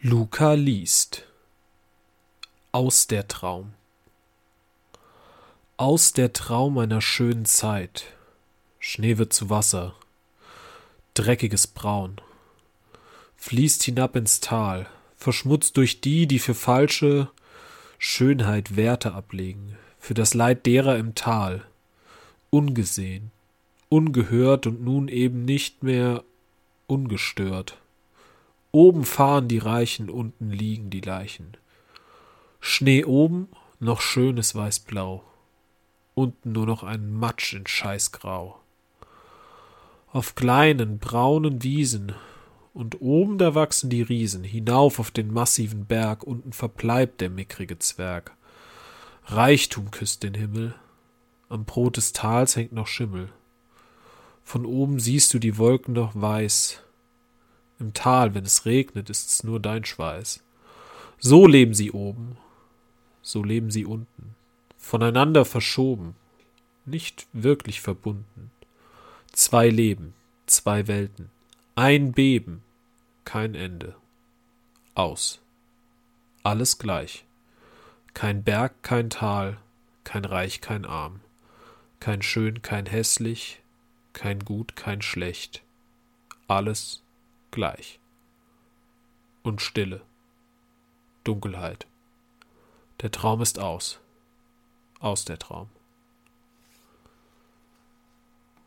Luca liest. Aus der Traum. Aus der Traum einer schönen Zeit. Schnee wird zu Wasser. Dreckiges Braun. Fließt hinab ins Tal. Verschmutzt durch die, die für falsche Schönheit Werte ablegen. Für das Leid derer im Tal. Ungesehen, ungehört und nun eben nicht mehr ungestört Oben fahren die Reichen, unten liegen die Leichen. Schnee oben, noch schönes Weißblau. Unten nur noch ein Matsch in Scheißgrau. Auf kleinen, braunen Wiesen, und oben da wachsen die Riesen, hinauf auf den massiven Berg, unten verbleibt der mickrige Zwerg. Reichtum küsst den Himmel, am Brot des Tals hängt noch Schimmel. Von oben siehst du die Wolken noch weiß, im Tal, wenn es regnet, ist's nur dein Schweiß. So leben sie oben, so leben sie unten, voneinander verschoben, nicht wirklich verbunden. Zwei Leben, zwei Welten, ein Beben, kein Ende. Aus. Alles gleich. Kein Berg, kein Tal, kein Reich, kein Arm, kein Schön, kein Hässlich, kein Gut, kein Schlecht. Alles gleich. Und Stille. Dunkelheit. Der Traum ist aus. Aus der Traum.